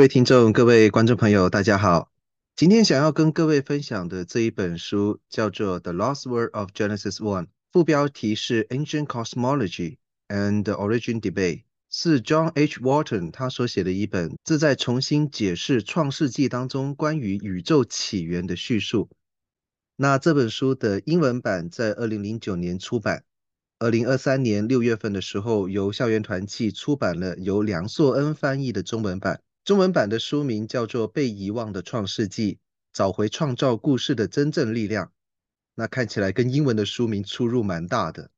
各位听众、各位观众朋友，大家好。今天想要跟各位分享的这一本书叫做《The Lost World of Genesis One》，副标题是《Ancient Cosmology and Origin Debate》，是 John H. Walton 他所写的一本旨在重新解释创世纪当中关于宇宙起源的叙述。那这本书的英文版在二零零九年出版，二零二三年六月份的时候，由校园团契出版了由梁硕恩翻译的中文版。中文版的书名叫做《被遗忘的创世纪：找回创造故事的真正力量》。那看起来跟英文的书名出入蛮大的。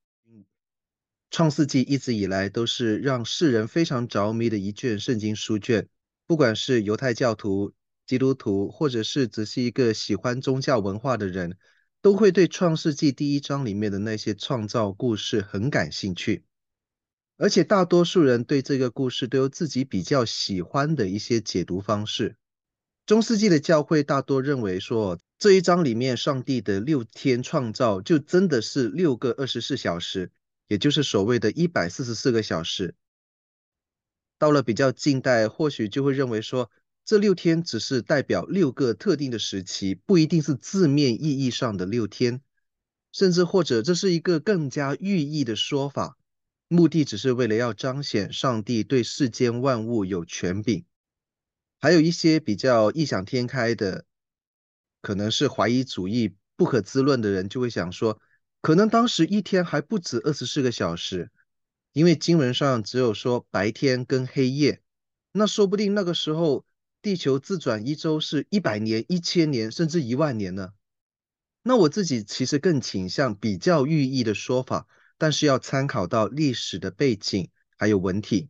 创世纪一直以来都是让世人非常着迷的一卷圣经书卷，不管是犹太教徒、基督徒，或者是只是一个喜欢宗教文化的人，都会对创世纪第一章里面的那些创造故事很感兴趣。而且大多数人对这个故事都有自己比较喜欢的一些解读方式。中世纪的教会大多认为说，这一章里面上帝的六天创造就真的是六个二十四小时，也就是所谓的一百四十四个小时。到了比较近代，或许就会认为说，这六天只是代表六个特定的时期，不一定是字面意义上的六天，甚至或者这是一个更加寓意的说法。目的只是为了要彰显上帝对世间万物有权柄，还有一些比较异想天开的，可能是怀疑主义、不可知论的人就会想说，可能当时一天还不止二十四个小时，因为经文上只有说白天跟黑夜，那说不定那个时候地球自转一周是一百年、一千年甚至一万年呢。那我自己其实更倾向比较寓意的说法。但是要参考到历史的背景，还有文体。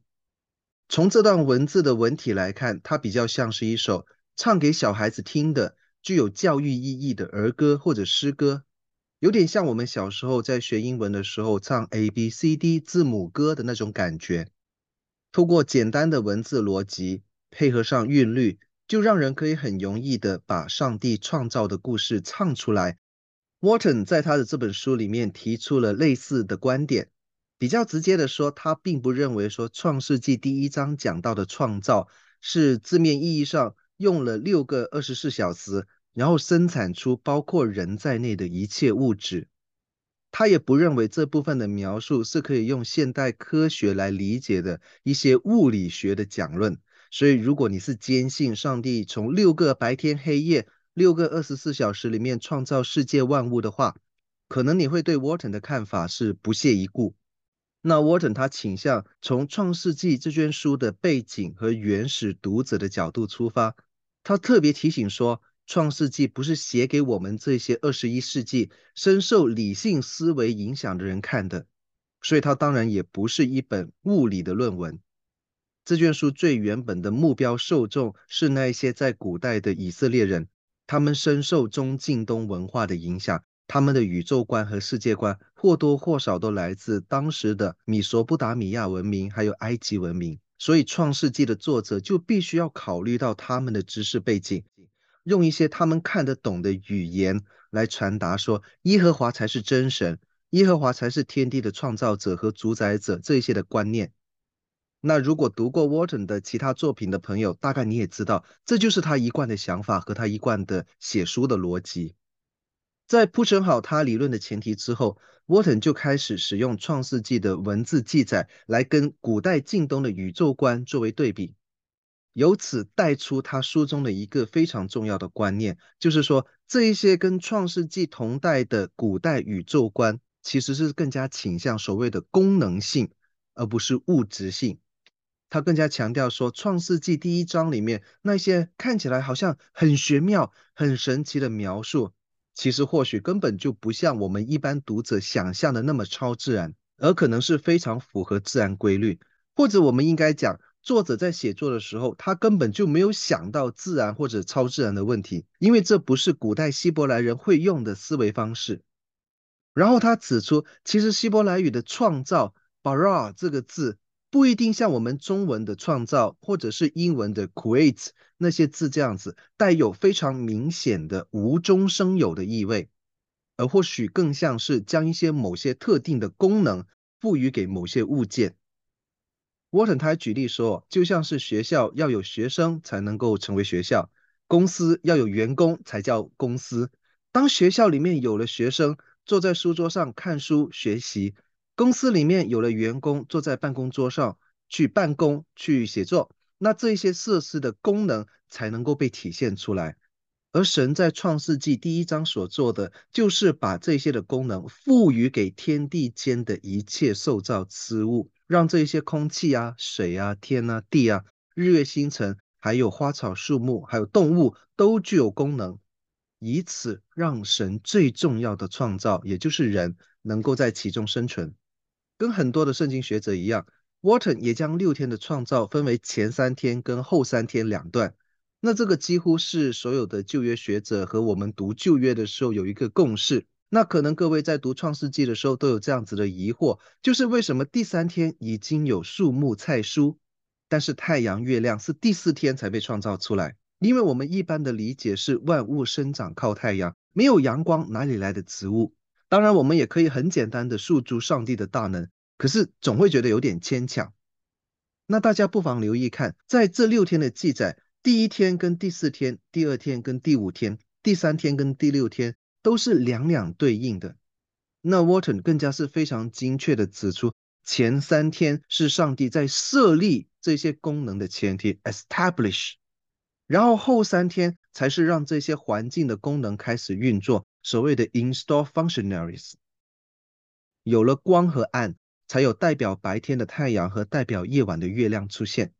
从这段文字的文体来看，它比较像是一首唱给小孩子听的、具有教育意义的儿歌或者诗歌，有点像我们小时候在学英文的时候唱 A B C D 字母歌的那种感觉。透过简单的文字逻辑，配合上韵律，就让人可以很容易的把上帝创造的故事唱出来。Walton 在他的这本书里面提出了类似的观点，比较直接的说，他并不认为说《创世纪》第一章讲到的创造是字面意义上用了六个二十四小时，然后生产出包括人在内的一切物质。他也不认为这部分的描述是可以用现代科学来理解的一些物理学的讲论。所以，如果你是坚信上帝从六个白天黑夜，六个二十四小时里面创造世界万物的话，可能你会对 Walton 的看法是不屑一顾。那 Walton 他倾向从《创世纪》这卷书的背景和原始读者的角度出发，他特别提醒说，《创世纪》不是写给我们这些二十一世纪深受理性思维影响的人看的，所以它当然也不是一本物理的论文。这卷书最原本的目标受众是那些在古代的以色列人。他们深受中近东文化的影响，他们的宇宙观和世界观或多或少都来自当时的米索不达米亚文明，还有埃及文明。所以，《创世纪》的作者就必须要考虑到他们的知识背景，用一些他们看得懂的语言来传达说，耶和华才是真神，耶和华才是天地的创造者和主宰者这些的观念。那如果读过 Walton 的其他作品的朋友，大概你也知道，这就是他一贯的想法和他一贯的写书的逻辑。在铺陈好他理论的前提之后，Walton 就开始使用《创世纪》的文字记载来跟古代近东的宇宙观作为对比，由此带出他书中的一个非常重要的观念，就是说这一些跟《创世纪》同代的古代宇宙观，其实是更加倾向所谓的功能性，而不是物质性。他更加强调说，《创世纪》第一章里面那些看起来好像很玄妙、很神奇的描述，其实或许根本就不像我们一般读者想象的那么超自然，而可能是非常符合自然规律。或者我们应该讲，作者在写作的时候，他根本就没有想到自然或者超自然的问题，因为这不是古代希伯来人会用的思维方式。然后他指出，其实希伯来语的“创造 ”（bara） 这个字。不一定像我们中文的创造，或者是英文的 create 那些字这样子，带有非常明显的无中生有的意味，而或许更像是将一些某些特定的功能赋予给某些物件。Wharton 他举例说，就像是学校要有学生才能够成为学校，公司要有员工才叫公司。当学校里面有了学生坐在书桌上看书学习，公司里面有了员工坐在办公桌上去办公去写作，那这些设施的功能才能够被体现出来。而神在创世纪第一章所做的，就是把这些的功能赋予给天地间的一切受造之物，让这些空气啊、水啊、天啊、地啊、日月星辰，还有花草树木，还有动物，都具有功能，以此让神最重要的创造，也就是人，能够在其中生存。跟很多的圣经学者一样，Wharton 也将六天的创造分为前三天跟后三天两段。那这个几乎是所有的旧约学者和我们读旧约的时候有一个共识。那可能各位在读创世纪的时候都有这样子的疑惑，就是为什么第三天已经有树木菜蔬，但是太阳月亮是第四天才被创造出来？因为我们一般的理解是万物生长靠太阳，没有阳光哪里来的植物？当然我们也可以很简单的诉诸上帝的大能，可是总会觉得有点牵强。那大家不妨留意看，在这六天的记载。第一天跟第四天，第二天跟第五天，第三天跟第六天都是两两对应的。那 Warton 更加是非常精确的指出，前三天是上帝在设立这些功能的前提 （establish），然后后三天才是让这些环境的功能开始运作，所谓的 install functionaries。有了光和暗，才有代表白天的太阳和代表夜晚的月亮出现。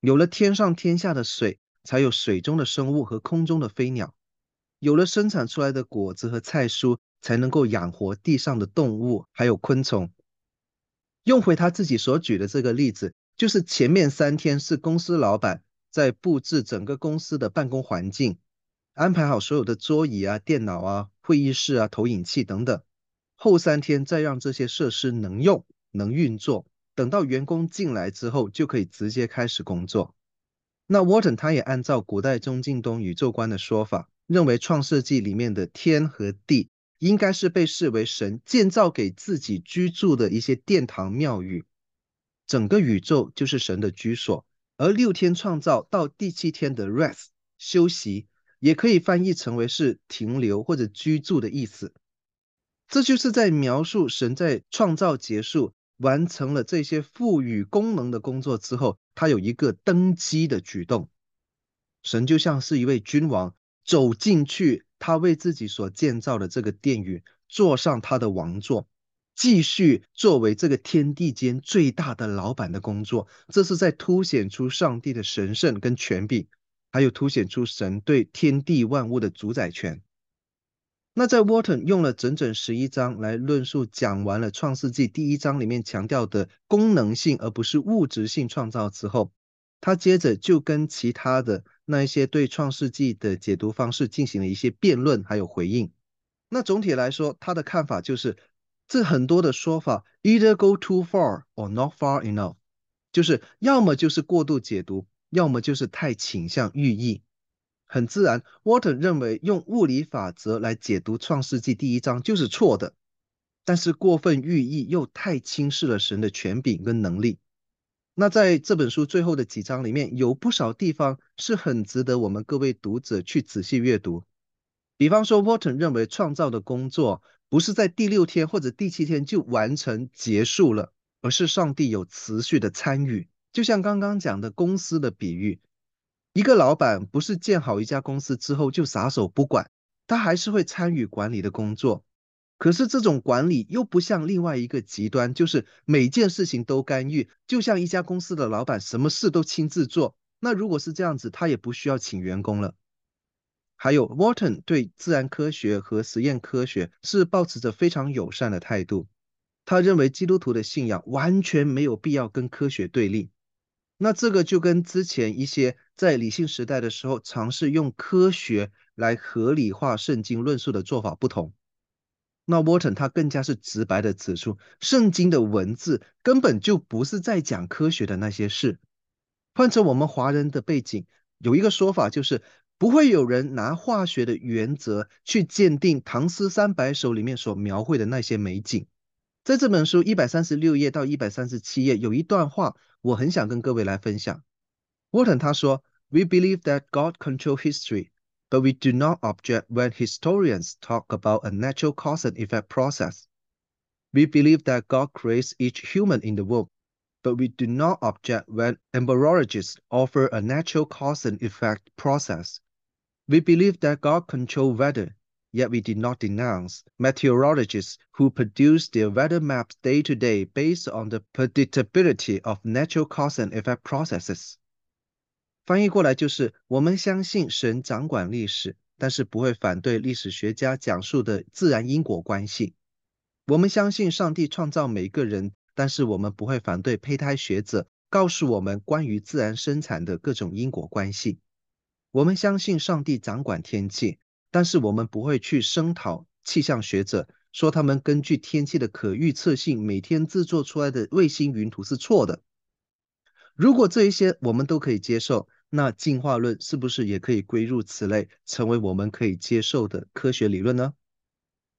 有了天上天下的水，才有水中的生物和空中的飞鸟；有了生产出来的果子和菜蔬，才能够养活地上的动物还有昆虫。用回他自己所举的这个例子，就是前面三天是公司老板在布置整个公司的办公环境，安排好所有的桌椅啊、电脑啊、会议室啊、投影器等等；后三天再让这些设施能用、能运作。等到员工进来之后，就可以直接开始工作。那 Wharton 他也按照古代中近东宇宙观的说法，认为创世纪里面的天和地应该是被视为神建造给自己居住的一些殿堂庙宇，整个宇宙就是神的居所。而六天创造到第七天的 rest 休息，也可以翻译成为是停留或者居住的意思。这就是在描述神在创造结束。完成了这些赋予功能的工作之后，他有一个登基的举动。神就像是一位君王走进去，他为自己所建造的这个殿宇坐上他的王座，继续作为这个天地间最大的老板的工作。这是在凸显出上帝的神圣跟权柄，还有凸显出神对天地万物的主宰权。那在 Wharton 用了整整十一章来论述，讲完了创世纪第一章里面强调的功能性而不是物质性创造之后，他接着就跟其他的那一些对创世纪的解读方式进行了一些辩论还有回应。那总体来说，他的看法就是，这很多的说法 either go too far or not far enough，就是要么就是过度解读，要么就是太倾向寓意。很自然，Wharton 认为用物理法则来解读创世纪第一章就是错的，但是过分寓意又太轻视了神的权柄跟能力。那在这本书最后的几章里面，有不少地方是很值得我们各位读者去仔细阅读。比方说，Wharton 认为创造的工作不是在第六天或者第七天就完成结束了，而是上帝有持续的参与，就像刚刚讲的公司的比喻。一个老板不是建好一家公司之后就撒手不管，他还是会参与管理的工作。可是这种管理又不像另外一个极端，就是每件事情都干预，就像一家公司的老板什么事都亲自做。那如果是这样子，他也不需要请员工了。还有，Wharton 对自然科学和实验科学是抱持着非常友善的态度。他认为基督徒的信仰完全没有必要跟科学对立。那这个就跟之前一些在理性时代的时候尝试用科学来合理化圣经论述的做法不同。那 Wharton 他更加是直白的指出，圣经的文字根本就不是在讲科学的那些事。换成我们华人的背景，有一个说法就是，不会有人拿化学的原则去鉴定《唐诗三百首》里面所描绘的那些美景。在这本书一百三十六页到一百三十七页有一段话，我很想跟各位来分享。Wharton 他说：“We believe that God controls history, but we do not object when historians talk about a natural cause and effect process. We believe that God creates each human in the world, but we do not object when embryologists offer a natural cause and effect process. We believe that God controls weather.” Yet we did not denounce meteorologists who produce their weather maps day to day based on the predictability of natural cause and effect processes. 翻译过来就是：我们相信神掌管历史，但是不会反对历史学家讲述的自然因果关系。我们相信上帝创造每个人，但是我们不会反对胚胎学者告诉我们关于自然生产的各种因果关系。我们相信上帝掌管天气。但是我们不会去声讨气象学者，说他们根据天气的可预测性，每天制作出来的卫星云图是错的。如果这一些我们都可以接受，那进化论是不是也可以归入此类，成为我们可以接受的科学理论呢？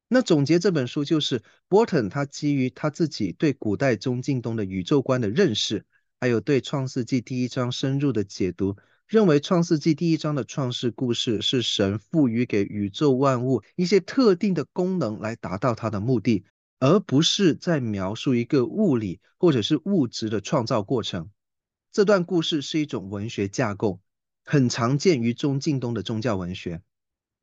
那总结这本书就是，Wharton 他基于他自己对古代中近东的宇宙观的认识，还有对创世纪第一章深入的解读。认为《创世纪》第一章的创世故事是神赋予给宇宙万物一些特定的功能来达到它的目的，而不是在描述一个物理或者是物质的创造过程。这段故事是一种文学架构，很常见于中近东的宗教文学。《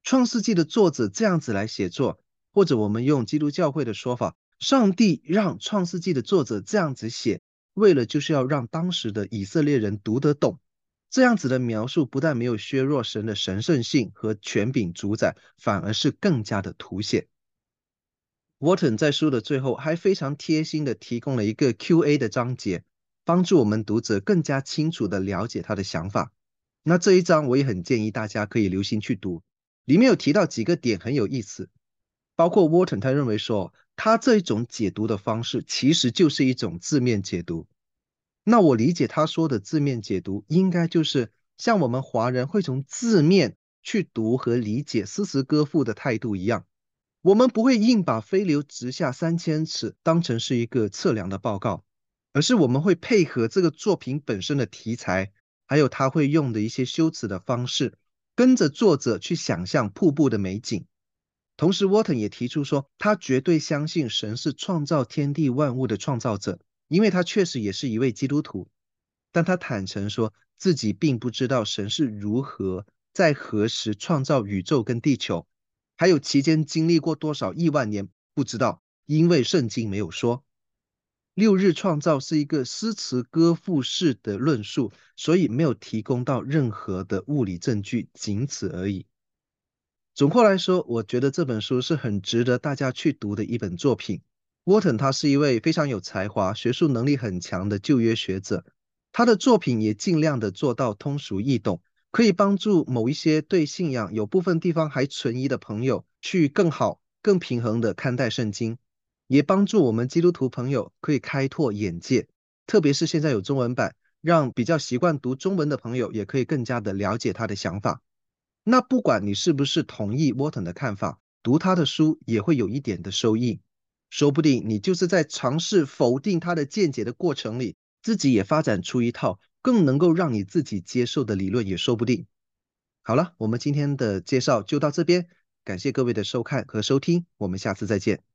创世纪》的作者这样子来写作，或者我们用基督教会的说法，上帝让《创世纪》的作者这样子写，为了就是要让当时的以色列人读得懂。这样子的描述不但没有削弱神的神圣性和权柄主宰，反而是更加的凸显。Warton 在书的最后还非常贴心的提供了一个 Q&A 的章节，帮助我们读者更加清楚的了解他的想法。那这一章我也很建议大家可以留心去读，里面有提到几个点很有意思，包括 Warton 他认为说，他这一种解读的方式其实就是一种字面解读。那我理解他说的字面解读，应该就是像我们华人会从字面去读和理解诗词歌赋的态度一样，我们不会硬把“飞流直下三千尺”当成是一个测量的报告，而是我们会配合这个作品本身的题材，还有他会用的一些修辞的方式，跟着作者去想象瀑布的美景。同时沃特也提出说，他绝对相信神是创造天地万物的创造者。因为他确实也是一位基督徒，但他坦诚说自己并不知道神是如何在何时创造宇宙跟地球，还有期间经历过多少亿万年，不知道，因为圣经没有说。六日创造是一个诗词歌赋式的论述，所以没有提供到任何的物理证据，仅此而已。总括来说，我觉得这本书是很值得大家去读的一本作品。Wharton 他是一位非常有才华、学术能力很强的旧约学者，他的作品也尽量的做到通俗易懂，可以帮助某一些对信仰有部分地方还存疑的朋友去更好、更平衡的看待圣经，也帮助我们基督徒朋友可以开拓眼界，特别是现在有中文版，让比较习惯读中文的朋友也可以更加的了解他的想法。那不管你是不是同意 Wharton 的看法，读他的书也会有一点的收益。说不定你就是在尝试否定他的见解的过程里，自己也发展出一套更能够让你自己接受的理论，也说不定。好了，我们今天的介绍就到这边，感谢各位的收看和收听，我们下次再见。